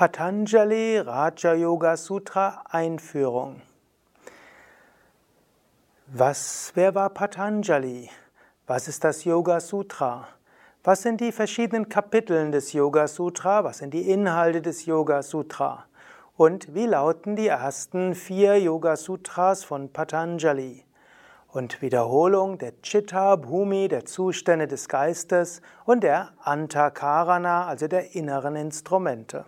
Patanjali Raja Yoga Sutra Einführung. Was, wer war Patanjali? Was ist das Yoga Sutra? Was sind die verschiedenen Kapiteln des Yoga Sutra? Was sind die Inhalte des Yoga Sutra? Und wie lauten die ersten vier Yoga Sutras von Patanjali? Und Wiederholung der Chitta Bhumi, der Zustände des Geistes und der Antakarana, also der inneren Instrumente.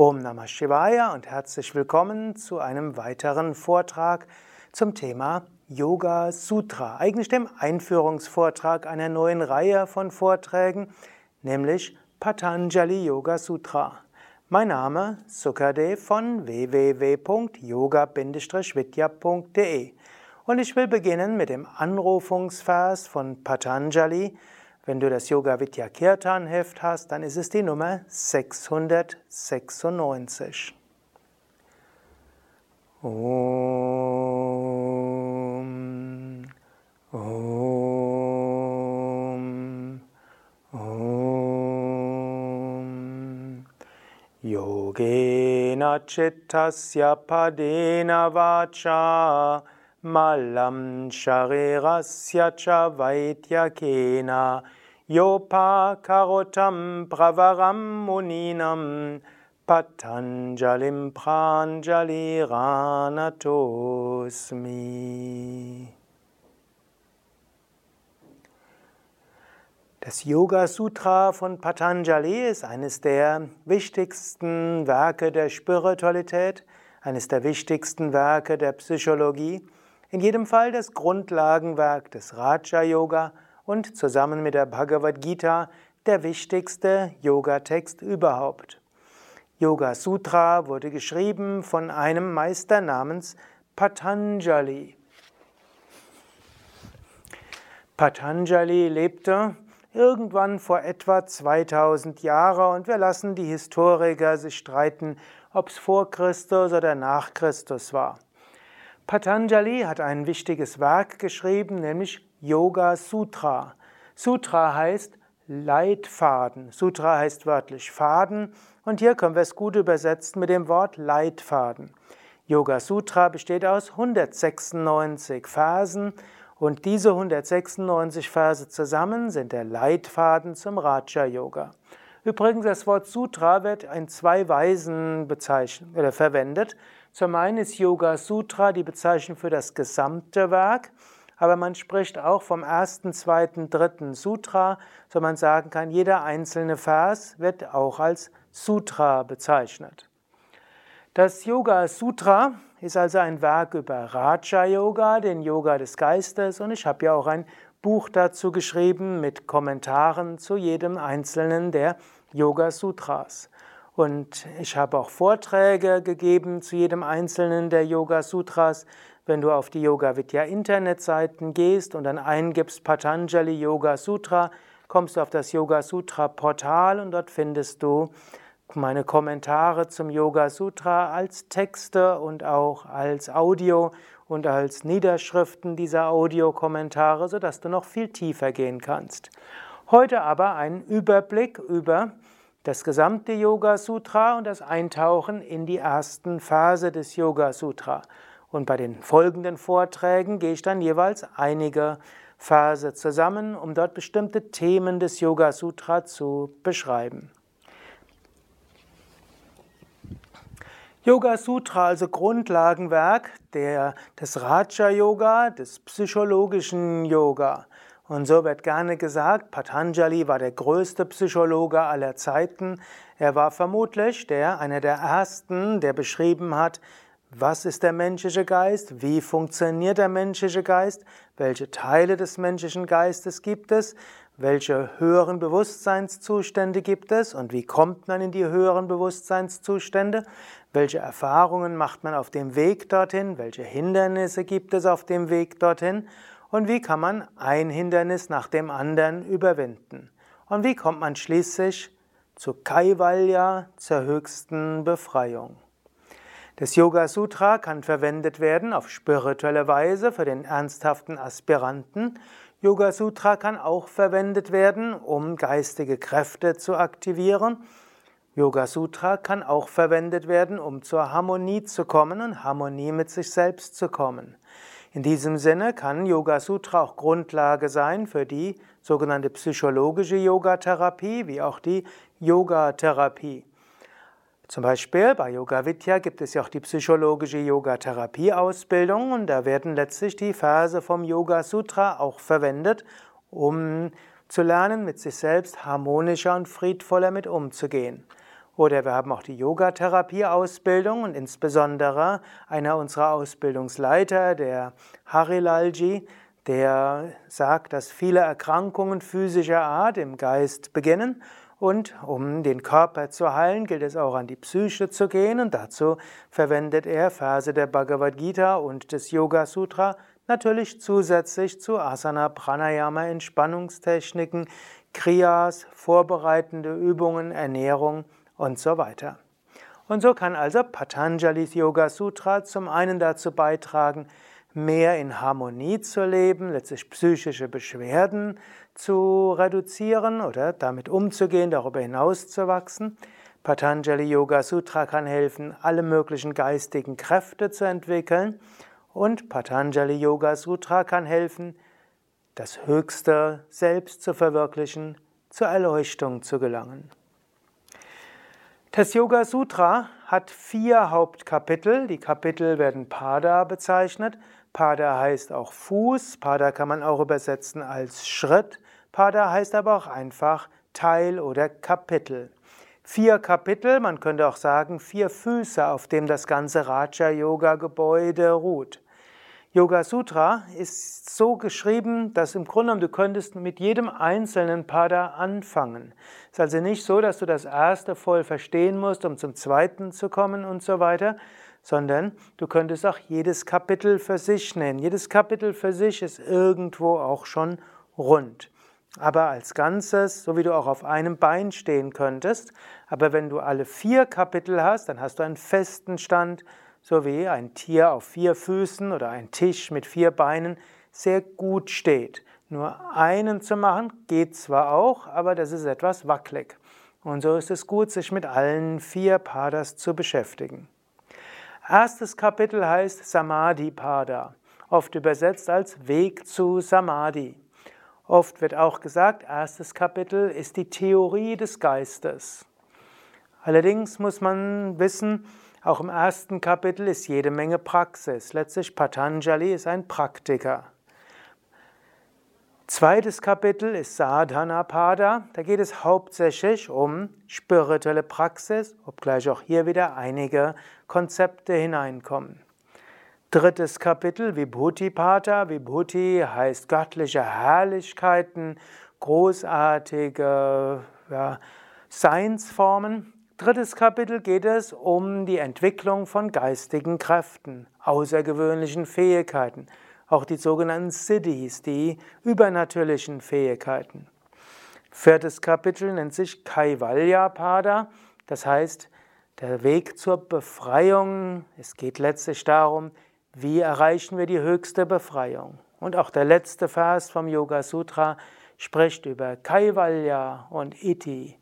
Om Namah Shivaya und herzlich willkommen zu einem weiteren Vortrag zum Thema Yoga Sutra, eigentlich dem Einführungsvortrag einer neuen Reihe von Vorträgen, nämlich Patanjali Yoga Sutra. Mein Name Sukadev von www.yoga-vidya.de und ich will beginnen mit dem Anrufungsvers von Patanjali, wenn du das Yoga Vidya Kirtan Heft hast, dann ist es die Nummer 696. Om, Om, Om. Yogena chittasya padena vacha malam sharirasya cha vaityakena Yopa karotam pravaram muninam patanjalim pranjali ranatosmi. Das Yoga Sutra von Patanjali ist eines der wichtigsten Werke der Spiritualität, eines der wichtigsten Werke der Psychologie, in jedem Fall das Grundlagenwerk des Raja Yoga und zusammen mit der Bhagavad Gita der wichtigste Yoga-Text überhaupt. Yoga Sutra wurde geschrieben von einem Meister namens Patanjali. Patanjali lebte irgendwann vor etwa 2000 Jahren und wir lassen die Historiker sich streiten, ob es vor Christus oder nach Christus war. Patanjali hat ein wichtiges Werk geschrieben, nämlich Yoga Sutra. Sutra heißt Leitfaden. Sutra heißt wörtlich Faden und hier können wir es gut übersetzen mit dem Wort Leitfaden. Yoga Sutra besteht aus 196 Versen und diese 196 Verse zusammen sind der Leitfaden zum Raja Yoga. Übrigens, das Wort Sutra wird in zwei Weisen oder verwendet. Zum einen ist Yoga Sutra die Bezeichnung für das gesamte Werk aber man spricht auch vom ersten, zweiten, dritten Sutra, so man sagen kann, jeder einzelne Vers wird auch als Sutra bezeichnet. Das Yoga Sutra ist also ein Werk über Raja Yoga, den Yoga des Geistes, und ich habe ja auch ein Buch dazu geschrieben mit Kommentaren zu jedem einzelnen der Yoga Sutras. Und ich habe auch Vorträge gegeben zu jedem einzelnen der Yoga Sutras. Wenn du auf die Yoga Vidya Internetseiten gehst und dann eingibst Patanjali Yoga Sutra, kommst du auf das Yoga Sutra Portal und dort findest du meine Kommentare zum Yoga Sutra als Texte und auch als Audio und als Niederschriften dieser Audiokommentare, sodass du noch viel tiefer gehen kannst. Heute aber ein Überblick über das gesamte Yoga Sutra und das Eintauchen in die ersten Phase des Yoga Sutra. Und bei den folgenden Vorträgen gehe ich dann jeweils einige Verse zusammen, um dort bestimmte Themen des Yoga Sutra zu beschreiben. Yoga Sutra, also Grundlagenwerk der, des Raja Yoga, des psychologischen Yoga. Und so wird gerne gesagt, Patanjali war der größte Psychologe aller Zeiten. Er war vermutlich der, einer der ersten, der beschrieben hat, was ist der menschliche Geist? Wie funktioniert der menschliche Geist? Welche Teile des menschlichen Geistes gibt es? Welche höheren Bewusstseinszustände gibt es? Und wie kommt man in die höheren Bewusstseinszustände? Welche Erfahrungen macht man auf dem Weg dorthin? Welche Hindernisse gibt es auf dem Weg dorthin? Und wie kann man ein Hindernis nach dem anderen überwinden? Und wie kommt man schließlich zu Kaivalya, zur höchsten Befreiung? Das Yoga Sutra kann verwendet werden auf spirituelle Weise für den ernsthaften Aspiranten. Yoga Sutra kann auch verwendet werden, um geistige Kräfte zu aktivieren. Yoga Sutra kann auch verwendet werden, um zur Harmonie zu kommen und Harmonie mit sich selbst zu kommen. In diesem Sinne kann Yoga Sutra auch Grundlage sein für die sogenannte psychologische Yogatherapie, wie auch die Yogatherapie. Zum Beispiel bei Yoga Vidya gibt es ja auch die psychologische Yogatherapie-Ausbildung und da werden letztlich die Verse vom Yoga Sutra auch verwendet, um zu lernen, mit sich selbst harmonischer und friedvoller mit umzugehen. Oder wir haben auch die Yogatherapie-Ausbildung und insbesondere einer unserer Ausbildungsleiter, der Harilalji, der sagt, dass viele Erkrankungen physischer Art im Geist beginnen und um den Körper zu heilen, gilt es auch an die Psyche zu gehen und dazu verwendet er Verse der Bhagavad Gita und des Yoga Sutra, natürlich zusätzlich zu Asana, Pranayama, Entspannungstechniken, Kriyas, vorbereitende Übungen, Ernährung und so weiter. Und so kann also Patanjali's Yoga Sutra zum einen dazu beitragen, mehr in Harmonie zu leben, letztlich psychische Beschwerden zu reduzieren oder damit umzugehen, darüber hinaus zu wachsen. Patanjali Yoga Sutra kann helfen, alle möglichen geistigen Kräfte zu entwickeln. Und Patanjali Yoga Sutra kann helfen, das höchste Selbst zu verwirklichen, zur Erleuchtung zu gelangen. Das Yoga Sutra hat vier Hauptkapitel. Die Kapitel werden Pada bezeichnet. Pada heißt auch Fuß. Pada kann man auch übersetzen als Schritt. Pada heißt aber auch einfach Teil oder Kapitel. Vier Kapitel, man könnte auch sagen vier Füße, auf dem das ganze Raja-Yoga-Gebäude ruht. Yoga Sutra ist so geschrieben, dass im Grunde genommen du könntest mit jedem einzelnen Pada anfangen. Es ist also nicht so, dass du das erste voll verstehen musst, um zum zweiten zu kommen und so weiter, sondern du könntest auch jedes Kapitel für sich nennen. Jedes Kapitel für sich ist irgendwo auch schon rund. Aber als Ganzes, so wie du auch auf einem Bein stehen könntest, aber wenn du alle vier Kapitel hast, dann hast du einen festen Stand, so wie ein Tier auf vier Füßen oder ein Tisch mit vier Beinen sehr gut steht. Nur einen zu machen geht zwar auch, aber das ist etwas wackelig. Und so ist es gut, sich mit allen vier Padas zu beschäftigen. Erstes Kapitel heißt Samadhi Pada, oft übersetzt als Weg zu Samadhi. Oft wird auch gesagt, erstes Kapitel ist die Theorie des Geistes. Allerdings muss man wissen, auch im ersten Kapitel ist jede Menge Praxis. Letztlich Patanjali ist ein Praktiker. Zweites Kapitel ist Sadhana Pada. Da geht es hauptsächlich um spirituelle Praxis, obgleich auch hier wieder einige Konzepte hineinkommen. Drittes Kapitel Vibhuti Pada. Vibhuti heißt göttliche Herrlichkeiten, großartige ja, Seinsformen. Drittes Kapitel geht es um die Entwicklung von geistigen Kräften, außergewöhnlichen Fähigkeiten, auch die sogenannten Siddhis, die übernatürlichen Fähigkeiten. Viertes Kapitel nennt sich Kaivalya Pada, das heißt der Weg zur Befreiung. Es geht letztlich darum, wie erreichen wir die höchste Befreiung. Und auch der letzte Vers vom Yoga Sutra spricht über Kaivalya und Iti.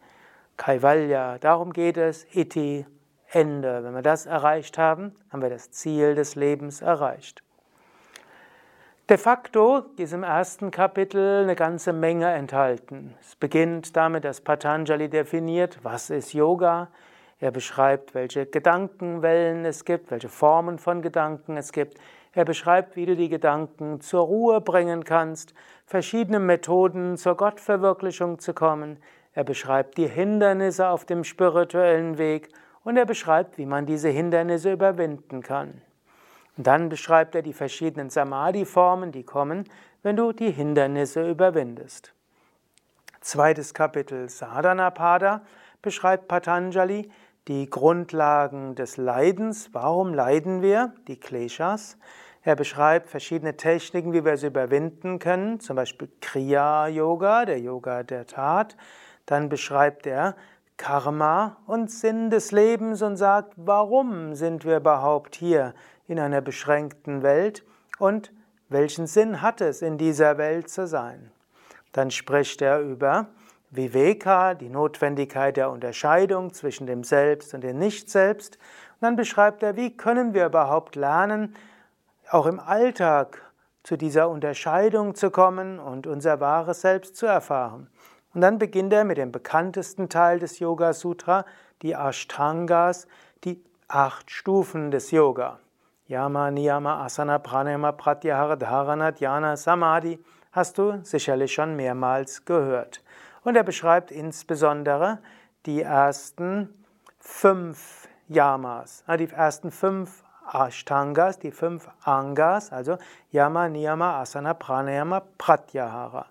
Kaivalya, darum geht es, Iti, Ende. Wenn wir das erreicht haben, haben wir das Ziel des Lebens erreicht. De facto ist im ersten Kapitel eine ganze Menge enthalten. Es beginnt damit, dass Patanjali definiert, was ist Yoga. Er beschreibt, welche Gedankenwellen es gibt, welche Formen von Gedanken es gibt. Er beschreibt, wie du die Gedanken zur Ruhe bringen kannst, verschiedene Methoden zur Gottverwirklichung zu kommen. Er beschreibt die Hindernisse auf dem spirituellen Weg und er beschreibt, wie man diese Hindernisse überwinden kann. Dann beschreibt er die verschiedenen Samadhi-Formen, die kommen, wenn du die Hindernisse überwindest. Zweites Kapitel Sadhanapada beschreibt Patanjali die Grundlagen des Leidens. Warum leiden wir? Die Kleshas. Er beschreibt verschiedene Techniken, wie wir sie überwinden können, zum Beispiel Kriya-Yoga, der Yoga der Tat. Dann beschreibt er Karma und Sinn des Lebens und sagt, warum sind wir überhaupt hier in einer beschränkten Welt und welchen Sinn hat es, in dieser Welt zu sein. Dann spricht er über Viveka, die Notwendigkeit der Unterscheidung zwischen dem Selbst und dem Nicht-Selbst. Und dann beschreibt er, wie können wir überhaupt lernen, auch im Alltag zu dieser Unterscheidung zu kommen und unser wahres Selbst zu erfahren. Und dann beginnt er mit dem bekanntesten Teil des Yoga Sutra, die Ashtangas, die acht Stufen des Yoga. Yama, Niyama, Asana, Pranayama, Pratyahara, Dharana, Dhyana, Samadhi hast du sicherlich schon mehrmals gehört. Und er beschreibt insbesondere die ersten fünf Yamas, die ersten fünf Ashtangas, die fünf Angas, also Yama, Niyama, Asana, Pranayama, Pratyahara.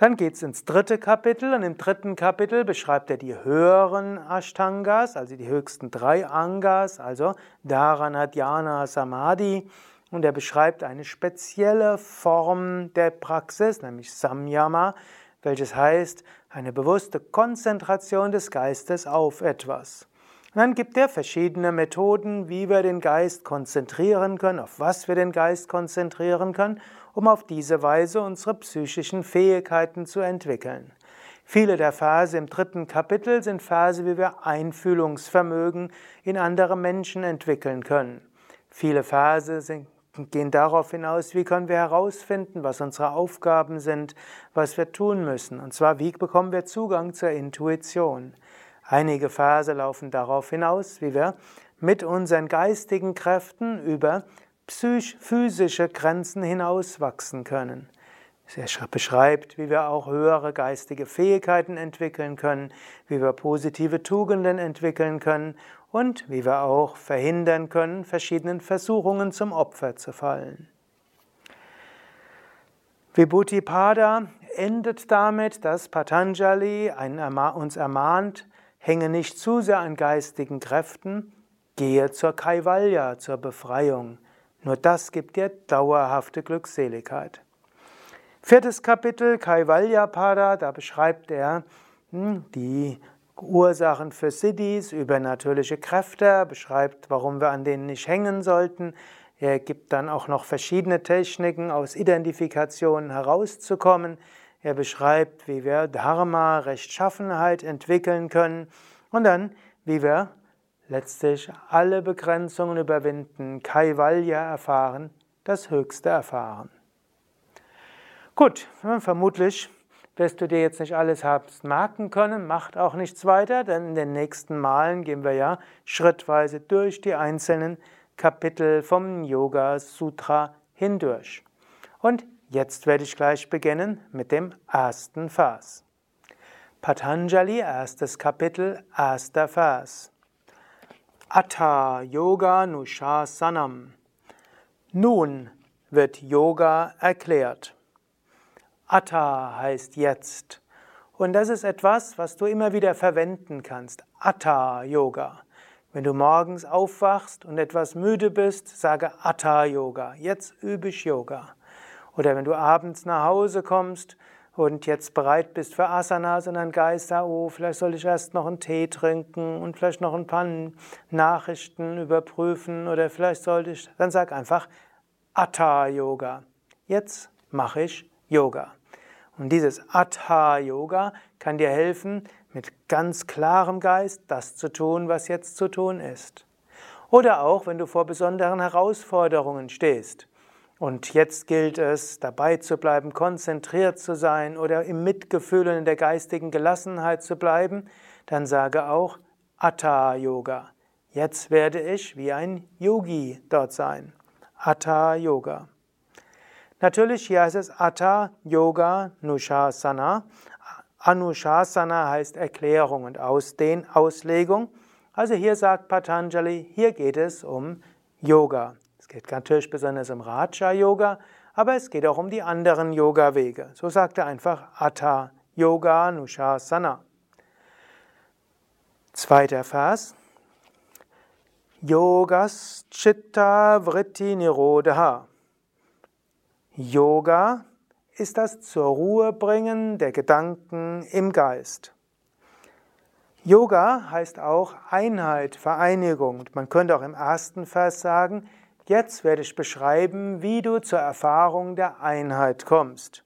Dann geht es ins dritte Kapitel und im dritten Kapitel beschreibt er die höheren Ashtangas, also die höchsten drei Angas, also Dharana, Dhyana, Samadhi. Und er beschreibt eine spezielle Form der Praxis, nämlich Samyama, welches heißt eine bewusste Konzentration des Geistes auf etwas. Und dann gibt er verschiedene Methoden, wie wir den Geist konzentrieren können, auf was wir den Geist konzentrieren können, um auf diese Weise unsere psychischen Fähigkeiten zu entwickeln. Viele der Verse im dritten Kapitel sind Verse, wie wir Einfühlungsvermögen in andere Menschen entwickeln können. Viele Verse sind, gehen darauf hinaus, wie können wir herausfinden, was unsere Aufgaben sind, was wir tun müssen. Und zwar, wie bekommen wir Zugang zur Intuition. Einige Verse laufen darauf hinaus, wie wir mit unseren geistigen Kräften über physische Grenzen hinauswachsen können. Er beschreibt, wie wir auch höhere geistige Fähigkeiten entwickeln können, wie wir positive Tugenden entwickeln können und wie wir auch verhindern können, verschiedenen Versuchungen zum Opfer zu fallen. Vibhuti-Pada endet damit, dass Patanjali uns ermahnt, Hänge nicht zu sehr an geistigen Kräften, gehe zur Kaivalya, zur Befreiung. Nur das gibt dir dauerhafte Glückseligkeit. Viertes Kapitel Kaivalya Pada, da beschreibt er hm, die Ursachen für Siddhis, übernatürliche Kräfte, beschreibt, warum wir an denen nicht hängen sollten. Er gibt dann auch noch verschiedene Techniken, aus Identifikationen herauszukommen. Er beschreibt, wie wir Dharma, Rechtschaffenheit entwickeln können und dann, wie wir letztlich alle Begrenzungen überwinden, Kaivalya erfahren, das Höchste erfahren. Gut, vermutlich wirst du dir jetzt nicht alles habst merken können, macht auch nichts weiter, denn in den nächsten Malen gehen wir ja schrittweise durch die einzelnen Kapitel vom Yoga Sutra hindurch. Und Jetzt werde ich gleich beginnen mit dem ersten Vers. Patanjali, erstes Kapitel, erster Vers. Atta Yoga Nushasanam. Nun wird Yoga erklärt. Atta heißt jetzt. Und das ist etwas, was du immer wieder verwenden kannst. Atta Yoga. Wenn du morgens aufwachst und etwas müde bist, sage Atta Yoga. Jetzt übe ich Yoga. Oder wenn du abends nach Hause kommst und jetzt bereit bist für Asanas und dein Geist oh, vielleicht soll ich erst noch einen Tee trinken und vielleicht noch ein paar Nachrichten überprüfen oder vielleicht sollte ich, dann sag einfach Atta Yoga. Jetzt mache ich Yoga. Und dieses Atta Yoga kann dir helfen, mit ganz klarem Geist das zu tun, was jetzt zu tun ist. Oder auch, wenn du vor besonderen Herausforderungen stehst. Und jetzt gilt es, dabei zu bleiben, konzentriert zu sein oder im Mitgefühl und in der geistigen Gelassenheit zu bleiben, dann sage auch Atta Yoga. Jetzt werde ich wie ein Yogi dort sein. Atta Yoga. Natürlich hier heißt es Atta Yoga Nushasana. Anushasana heißt Erklärung und Ausdehn, Auslegung. Also hier sagt Patanjali, hier geht es um Yoga geht natürlich besonders um Raja-Yoga, aber es geht auch um die anderen Yoga-Wege. So sagt er einfach Atta Yoga Nushasana. Zweiter Vers. Yogas Chitta Vritti Nirodha. Yoga ist das zur Ruhe bringen der Gedanken im Geist. Yoga heißt auch Einheit, Vereinigung. Man könnte auch im ersten Vers sagen, Jetzt werde ich beschreiben, wie du zur Erfahrung der Einheit kommst.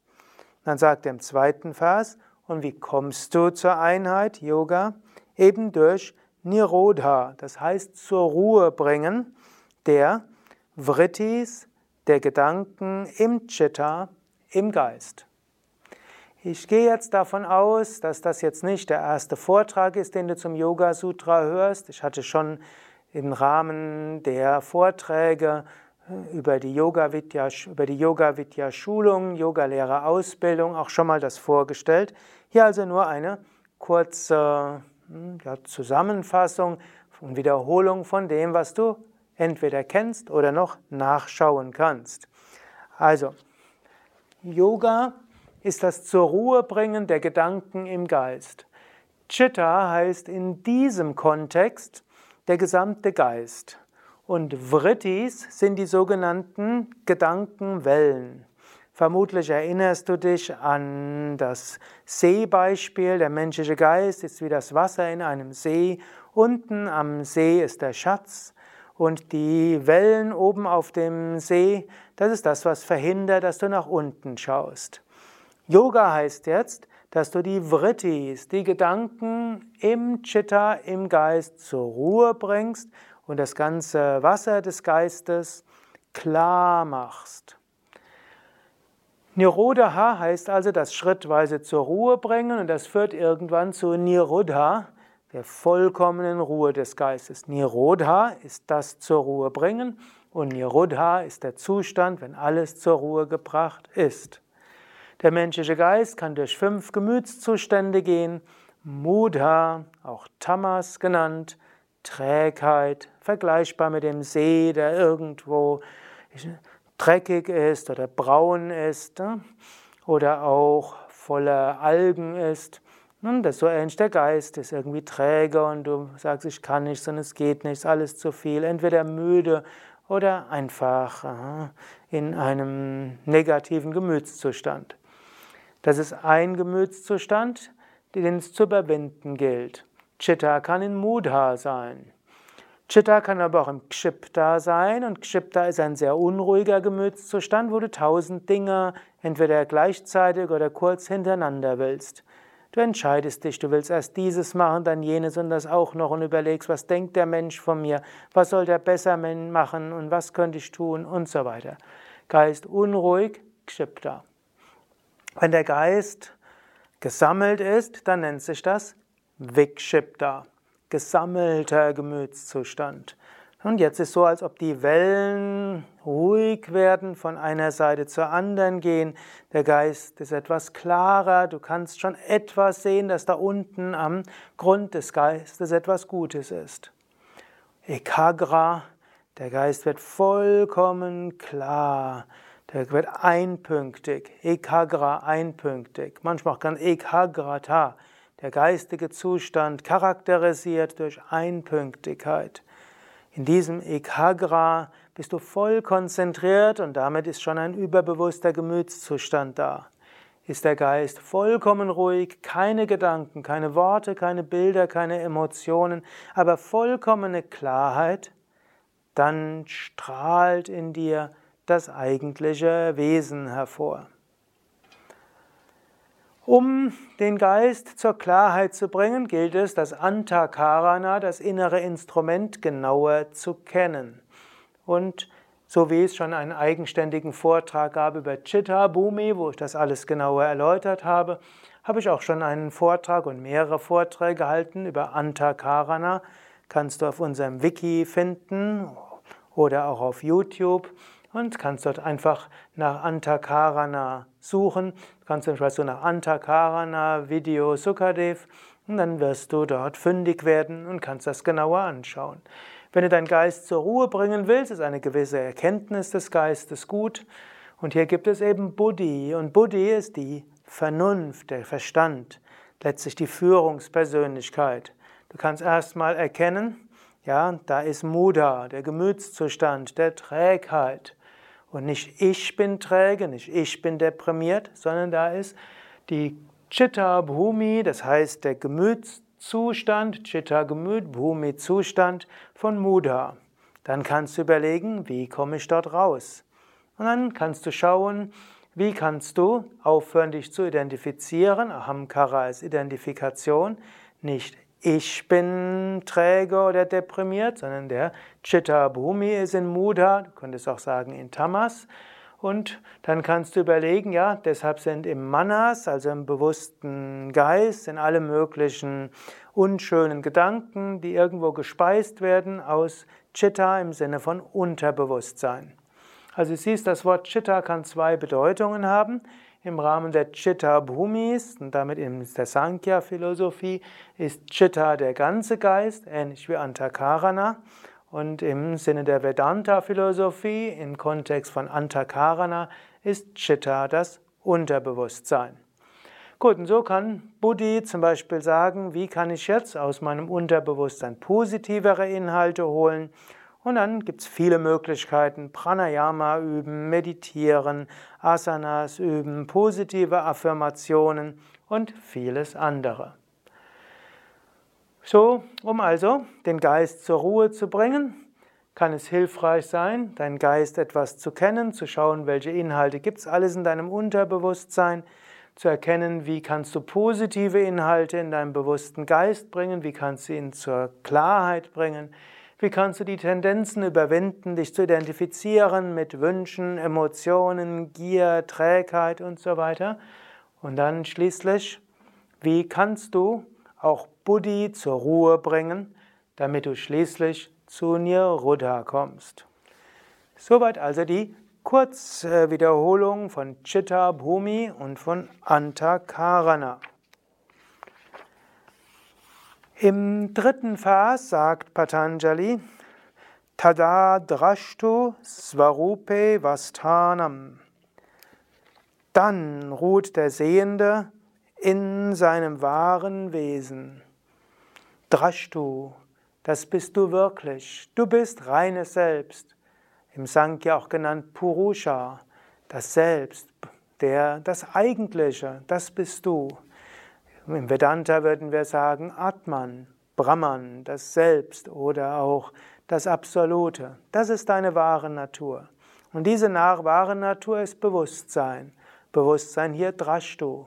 Dann sagt er im zweiten Vers, Und wie kommst du zur Einheit, Yoga? Eben durch Nirodha, das heißt zur Ruhe bringen der Vrittis, der Gedanken im Chitta, im Geist. Ich gehe jetzt davon aus, dass das jetzt nicht der erste Vortrag ist, den du zum Yoga Sutra hörst. Ich hatte schon im Rahmen der Vorträge äh, über die Yoga Vidya, über die Yoga Vidya Schulung, Yogalehrer Ausbildung auch schon mal das vorgestellt. Hier also nur eine kurze hm, ja, Zusammenfassung und Wiederholung von dem, was du entweder kennst oder noch nachschauen kannst. Also, Yoga ist das zur Ruhe bringen der Gedanken im Geist. Chitta heißt in diesem Kontext der gesamte Geist. Und Vrittis sind die sogenannten Gedankenwellen. Vermutlich erinnerst du dich an das Seebeispiel. Der menschliche Geist ist wie das Wasser in einem See. Unten am See ist der Schatz. Und die Wellen oben auf dem See, das ist das, was verhindert, dass du nach unten schaust. Yoga heißt jetzt, dass du die Vrittis, die Gedanken im Chitta, im Geist zur Ruhe bringst und das ganze Wasser des Geistes klar machst. Nirodha heißt also das schrittweise zur Ruhe bringen und das führt irgendwann zu Nirodha, der vollkommenen Ruhe des Geistes. Nirodha ist das zur Ruhe bringen und Nirodha ist der Zustand, wenn alles zur Ruhe gebracht ist. Der menschliche Geist kann durch fünf Gemütszustände gehen. Mudha, auch Tamas genannt, Trägheit, vergleichbar mit dem See, der irgendwo dreckig ist oder braun ist ne? oder auch voller Algen ist. Nun, das ist so ähnlich, der Geist ist irgendwie träge und du sagst, ich kann nichts und es geht nichts, alles zu viel, entweder müde oder einfach in einem negativen Gemütszustand. Das ist ein Gemütszustand, den es zu überwinden gilt. Chitta kann in Mudha sein. Chitta kann aber auch im Kshipta sein und Kshipta ist ein sehr unruhiger Gemütszustand, wo du tausend Dinge entweder gleichzeitig oder kurz hintereinander willst. Du entscheidest dich, du willst erst dieses machen, dann jenes und das auch noch und überlegst, was denkt der Mensch von mir, was soll der besser machen und was könnte ich tun und so weiter. Geist unruhig, Kshipta. Wenn der Geist gesammelt ist, dann nennt sich das Vikshipta, gesammelter Gemütszustand. Und jetzt ist so, als ob die Wellen ruhig werden, von einer Seite zur anderen gehen. Der Geist ist etwas klarer. Du kannst schon etwas sehen, dass da unten am Grund des Geistes etwas Gutes ist. Ekagra, der Geist wird vollkommen klar. Der wird einpünktig, ekagra einpünktig, manchmal auch ganz ekagrata, der geistige Zustand charakterisiert durch Einpünktigkeit. In diesem ekagra bist du voll konzentriert und damit ist schon ein überbewusster Gemütszustand da. Ist der Geist vollkommen ruhig, keine Gedanken, keine Worte, keine Bilder, keine Emotionen, aber vollkommene Klarheit, dann strahlt in dir das eigentliche Wesen hervor. Um den Geist zur Klarheit zu bringen, gilt es, das Antakarana, das innere Instrument, genauer zu kennen. Und so wie es schon einen eigenständigen Vortrag gab über Chitta Bhumi, wo ich das alles genauer erläutert habe, habe ich auch schon einen Vortrag und mehrere Vorträge gehalten über Antakarana. Kannst du auf unserem Wiki finden oder auch auf YouTube und kannst dort einfach nach Antakarana suchen. Du kannst zum Beispiel nach Antakarana Video Sukadev und dann wirst du dort fündig werden und kannst das genauer anschauen. Wenn du deinen Geist zur Ruhe bringen willst, ist eine gewisse Erkenntnis des Geistes gut. Und hier gibt es eben Buddhi. Und Buddhi ist die Vernunft, der Verstand, letztlich die Führungspersönlichkeit. Du kannst erstmal erkennen, ja, da ist Muda, der Gemütszustand der Trägheit. Und nicht ich bin träge, nicht ich bin deprimiert, sondern da ist die Chitta Bhumi, das heißt der Gemütszustand, Chitta Gemüt, Bhumi Zustand von Muda. Dann kannst du überlegen, wie komme ich dort raus? Und dann kannst du schauen, Wie kannst du aufhören, dich zu identifizieren? Ahamkara ist Identifikation. Nicht ich bin träge oder deprimiert, sondern der Chitta Bhumi ist in Mudha, du könntest auch sagen in Tamas. Und dann kannst du überlegen, ja, deshalb sind im Manas, also im bewussten Geist, in alle möglichen unschönen Gedanken, die irgendwo gespeist werden aus Chitta im Sinne von Unterbewusstsein. Also siehst, das Wort Chitta kann zwei Bedeutungen haben. Im Rahmen der Chitta Bhumis und damit in der Sankhya-Philosophie ist Chitta der ganze Geist, ähnlich wie Antakarana. Und im Sinne der Vedanta-Philosophie, im Kontext von Antakarana, ist Chitta das Unterbewusstsein. Gut, und so kann Buddhi zum Beispiel sagen, wie kann ich jetzt aus meinem Unterbewusstsein positivere Inhalte holen und dann gibt es viele Möglichkeiten, Pranayama üben, meditieren, Asanas üben, positive Affirmationen und vieles andere. So, um also den Geist zur Ruhe zu bringen, kann es hilfreich sein, deinen Geist etwas zu kennen, zu schauen, welche Inhalte gibt es alles in deinem Unterbewusstsein, zu erkennen, wie kannst du positive Inhalte in deinem bewussten Geist bringen, wie kannst du ihn zur Klarheit bringen, wie kannst du die Tendenzen überwinden, dich zu identifizieren mit Wünschen, Emotionen, Gier, Trägheit und so weiter? Und dann schließlich, wie kannst du auch Buddhi zur Ruhe bringen, damit du schließlich zu Niruddha kommst? Soweit also die Kurzwiederholung von Chitta Bhumi und von Antakarana. Im dritten Vers sagt Patanjali, Tada drashtu svarupe vastanam. Dann ruht der Sehende in seinem wahren Wesen. Drashtu, das bist du wirklich. Du bist reines Selbst. Im Sankhya auch genannt Purusha, das Selbst, der, das Eigentliche, das bist du. Im Vedanta würden wir sagen Atman, Brahman, das Selbst oder auch das Absolute. Das ist deine wahre Natur. Und diese wahre Natur ist Bewusstsein. Bewusstsein hier Drashtu.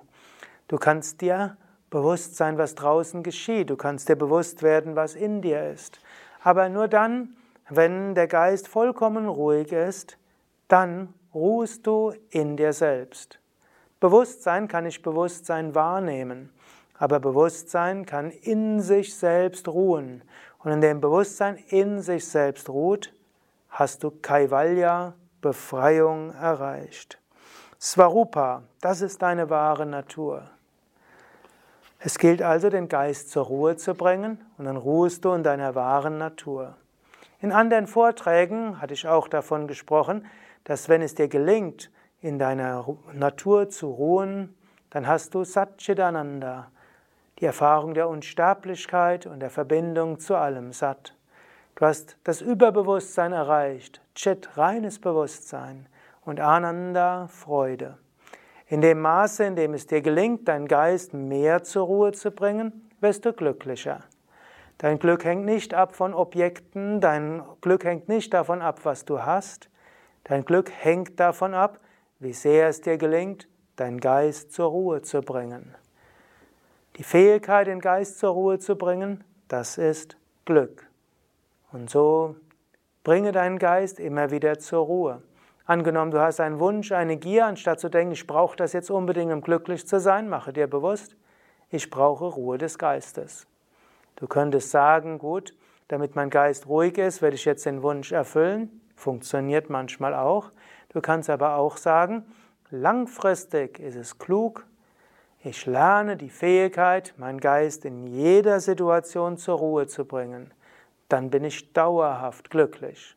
Du kannst dir bewusst sein, was draußen geschieht. Du kannst dir bewusst werden, was in dir ist. Aber nur dann, wenn der Geist vollkommen ruhig ist, dann ruhst du in dir selbst. Bewusstsein kann ich Bewusstsein wahrnehmen. Aber Bewusstsein kann in sich selbst ruhen. Und in dem Bewusstsein in sich selbst ruht, hast du Kaivalya, Befreiung erreicht. Svarupa, das ist deine wahre Natur. Es gilt also, den Geist zur Ruhe zu bringen und dann ruhest du in deiner wahren Natur. In anderen Vorträgen hatte ich auch davon gesprochen, dass wenn es dir gelingt, in deiner Natur zu ruhen, dann hast du Satchidananda, die Erfahrung der Unsterblichkeit und der Verbindung zu allem Sat. Du hast das Überbewusstsein erreicht, Chit, reines Bewusstsein und Ananda, Freude. In dem Maße, in dem es dir gelingt, deinen Geist mehr zur Ruhe zu bringen, wirst du glücklicher. Dein Glück hängt nicht ab von Objekten, dein Glück hängt nicht davon ab, was du hast. Dein Glück hängt davon ab, wie sehr es dir gelingt, deinen Geist zur Ruhe zu bringen. Die Fähigkeit, den Geist zur Ruhe zu bringen, das ist Glück. Und so bringe deinen Geist immer wieder zur Ruhe. Angenommen, du hast einen Wunsch, eine Gier, anstatt zu denken, ich brauche das jetzt unbedingt, um glücklich zu sein, mache dir bewusst, ich brauche Ruhe des Geistes. Du könntest sagen, gut, damit mein Geist ruhig ist, werde ich jetzt den Wunsch erfüllen. Funktioniert manchmal auch. Du kannst aber auch sagen, langfristig ist es klug, ich lerne die Fähigkeit, meinen Geist in jeder Situation zur Ruhe zu bringen. Dann bin ich dauerhaft glücklich.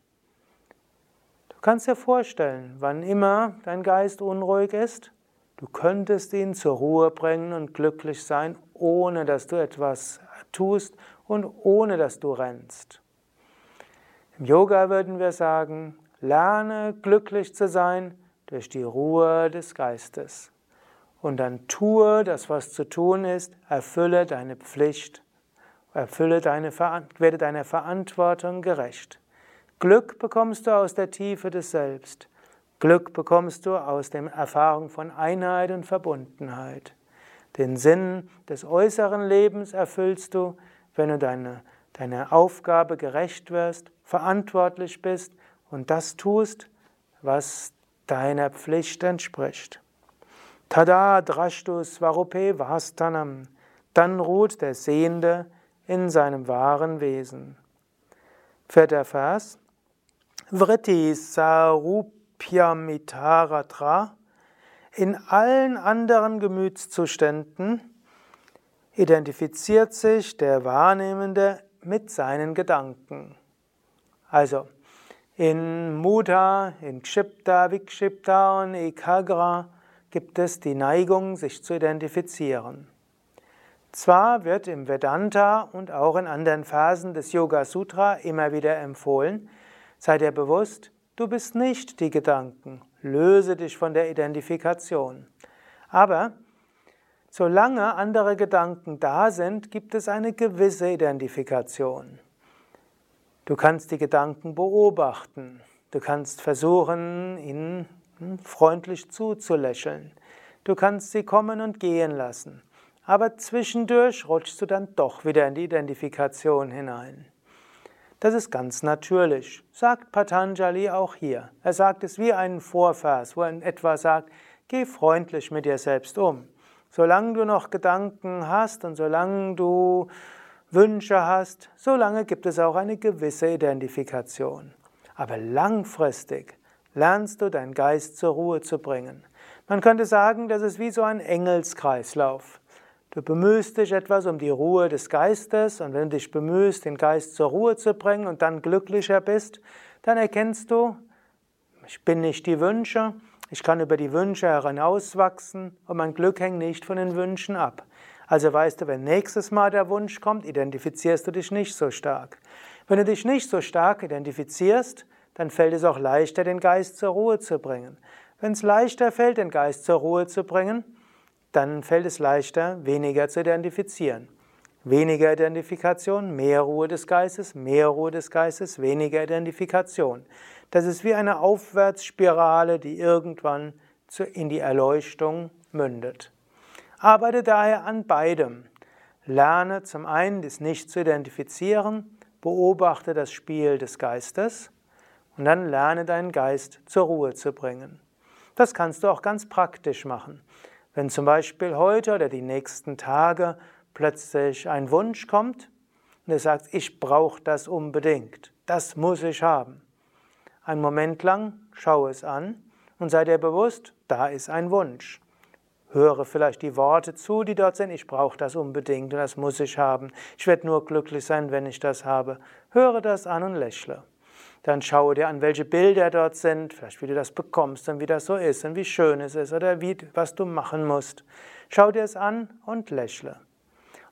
Du kannst dir vorstellen, wann immer dein Geist unruhig ist, du könntest ihn zur Ruhe bringen und glücklich sein, ohne dass du etwas tust und ohne dass du rennst. Im Yoga würden wir sagen, lerne glücklich zu sein durch die Ruhe des Geistes und dann tue das, was zu tun ist, erfülle deine Pflicht, erfülle deine, werde deiner Verantwortung gerecht. Glück bekommst du aus der Tiefe des Selbst. Glück bekommst du aus der Erfahrung von Einheit und Verbundenheit. Den Sinn des äußeren Lebens erfüllst du, wenn du deine, deiner Aufgabe gerecht wirst, verantwortlich bist und das tust, was deiner Pflicht entspricht. Tada drashtu svarupe vastanam. Dann ruht der Sehende in seinem wahren Wesen. Vierter Vers. Vritti sarup Pyamitaratra, in allen anderen Gemütszuständen identifiziert sich der Wahrnehmende mit seinen Gedanken. Also in Mudha, in Kshipta, Vikshipta und Ekagra gibt es die Neigung, sich zu identifizieren. Zwar wird im Vedanta und auch in anderen Phasen des Yoga Sutra immer wieder empfohlen, sei dir bewusst, Du bist nicht die Gedanken. Löse dich von der Identifikation. Aber solange andere Gedanken da sind, gibt es eine gewisse Identifikation. Du kannst die Gedanken beobachten. Du kannst versuchen, ihnen freundlich zuzulächeln. Du kannst sie kommen und gehen lassen. Aber zwischendurch rutschst du dann doch wieder in die Identifikation hinein. Das ist ganz natürlich, sagt Patanjali auch hier. Er sagt es wie einen Vorvers, wo er etwa sagt, geh freundlich mit dir selbst um. Solange du noch Gedanken hast und solange du Wünsche hast, solange gibt es auch eine gewisse Identifikation. Aber langfristig lernst du deinen Geist zur Ruhe zu bringen. Man könnte sagen, das ist wie so ein Engelskreislauf. Du bemühst dich etwas um die Ruhe des Geistes und wenn du dich bemühst, den Geist zur Ruhe zu bringen und dann glücklicher bist, dann erkennst du, ich bin nicht die Wünsche, ich kann über die Wünsche hinauswachsen und mein Glück hängt nicht von den Wünschen ab. Also weißt du, wenn nächstes Mal der Wunsch kommt, identifizierst du dich nicht so stark. Wenn du dich nicht so stark identifizierst, dann fällt es auch leichter, den Geist zur Ruhe zu bringen. Wenn es leichter fällt, den Geist zur Ruhe zu bringen, dann fällt es leichter, weniger zu identifizieren. Weniger Identifikation, mehr Ruhe des Geistes, mehr Ruhe des Geistes, weniger Identifikation. Das ist wie eine Aufwärtsspirale, die irgendwann in die Erleuchtung mündet. Arbeite daher an beidem. Lerne zum einen, das nicht zu identifizieren, beobachte das Spiel des Geistes und dann lerne deinen Geist zur Ruhe zu bringen. Das kannst du auch ganz praktisch machen. Wenn zum Beispiel heute oder die nächsten Tage plötzlich ein Wunsch kommt und du sagst, ich brauche das unbedingt, das muss ich haben. Einen Moment lang schau es an und sei dir bewusst, da ist ein Wunsch. Höre vielleicht die Worte zu, die dort sind, ich brauche das unbedingt und das muss ich haben. Ich werde nur glücklich sein, wenn ich das habe. Höre das an und lächle. Dann schaue dir an, welche Bilder dort sind, vielleicht wie du das bekommst und wie das so ist und wie schön es ist oder wie, was du machen musst. Schau dir es an und lächle.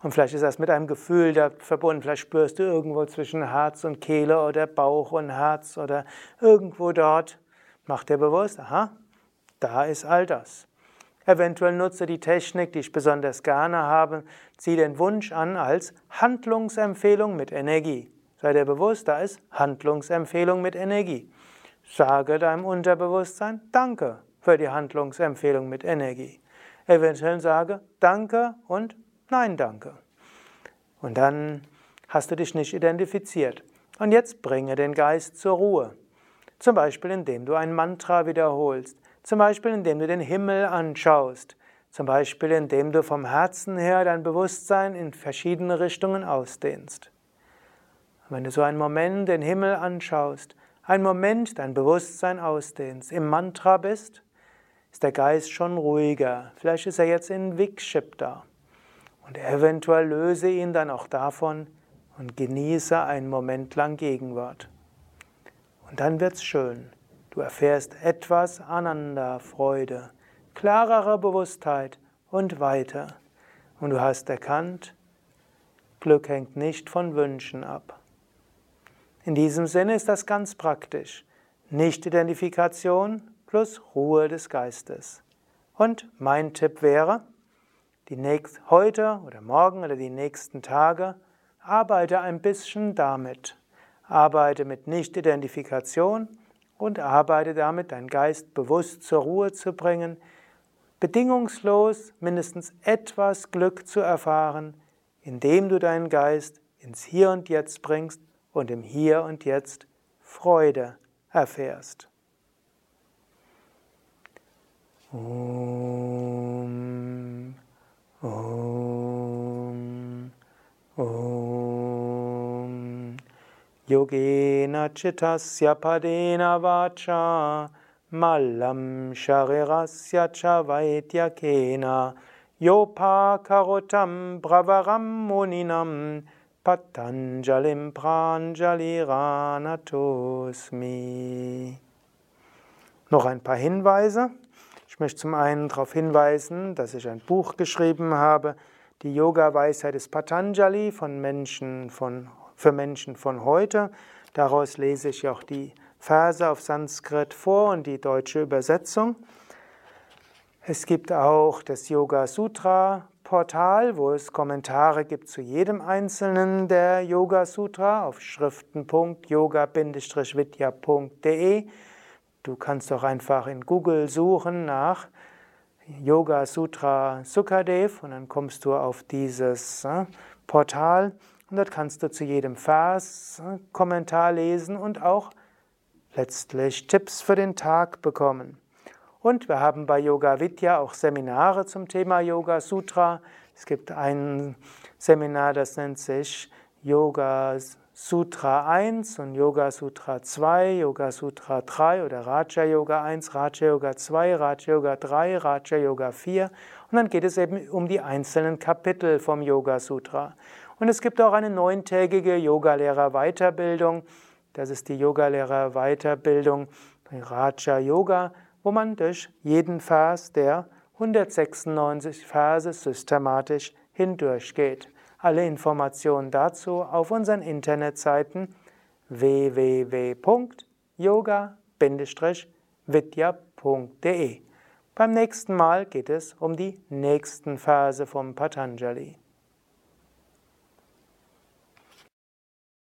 Und vielleicht ist das mit einem Gefühl da verbunden. Vielleicht spürst du irgendwo zwischen Herz und Kehle oder Bauch und Herz oder irgendwo dort. Mach dir bewusst, aha, da ist all das. Eventuell nutze die Technik, die ich besonders gerne habe. Zieh den Wunsch an als Handlungsempfehlung mit Energie. Sei dir bewusst, da ist Handlungsempfehlung mit Energie. Sage deinem Unterbewusstsein Danke für die Handlungsempfehlung mit Energie. Eventuell sage Danke und Nein, danke. Und dann hast du dich nicht identifiziert. Und jetzt bringe den Geist zur Ruhe. Zum Beispiel indem du ein Mantra wiederholst. Zum Beispiel indem du den Himmel anschaust. Zum Beispiel indem du vom Herzen her dein Bewusstsein in verschiedene Richtungen ausdehnst. Wenn du so einen Moment den Himmel anschaust, einen Moment dein Bewusstsein ausdehnst, im Mantra bist, ist der Geist schon ruhiger. Vielleicht ist er jetzt in Vikshipta. Und eventuell löse ihn dann auch davon und genieße einen Moment lang Gegenwart. Und dann wird's schön. Du erfährst etwas Ananda, Freude, klarere Bewusstheit und weiter. Und du hast erkannt, Glück hängt nicht von Wünschen ab. In diesem Sinne ist das ganz praktisch. Nicht-Identifikation plus Ruhe des Geistes. Und mein Tipp wäre, die nächst, heute oder morgen oder die nächsten Tage arbeite ein bisschen damit. Arbeite mit Nicht-Identifikation und arbeite damit, deinen Geist bewusst zur Ruhe zu bringen, bedingungslos mindestens etwas Glück zu erfahren, indem du deinen Geist ins Hier und Jetzt bringst und im Hier und Jetzt Freude erfährst. Om, Om, Om. Yogena chittasya padena vacha malam sharirasya cha vaidyakena yopa karotam bravaram muninam patanjalim pranjaliranatosmi. Noch ein paar Hinweise. Ich möchte zum einen darauf hinweisen, dass ich ein Buch geschrieben habe, die Yoga-Weisheit des Patanjali von Menschen von, für Menschen von heute. Daraus lese ich auch die Verse auf Sanskrit vor und die deutsche Übersetzung. Es gibt auch das Yoga Sutra Portal, wo es Kommentare gibt zu jedem einzelnen der Yoga Sutra auf schriften.yoga-vidya.de. Du kannst auch einfach in Google suchen nach Yoga Sutra Sukadev und dann kommst du auf dieses äh, Portal und dort kannst du zu jedem Vers äh, Kommentar lesen und auch letztlich Tipps für den Tag bekommen. Und wir haben bei Yoga Vidya auch Seminare zum Thema Yoga Sutra. Es gibt ein Seminar, das nennt sich Yoga Sutra 1 und Yoga Sutra 2, Yoga Sutra 3 oder Raja Yoga 1, Raja Yoga 2, Raja Yoga 3, Raja Yoga 4 und dann geht es eben um die einzelnen Kapitel vom Yoga Sutra. Und es gibt auch eine neuntägige Yogalehrer-Weiterbildung. Das ist die Yogalehrer-Weiterbildung Raja Yoga, wo man durch jeden Vers der 196 Verse systematisch hindurchgeht. Alle Informationen dazu auf unseren Internetseiten www.yoga-vidya.de. Beim nächsten Mal geht es um die nächsten Verse vom Patanjali.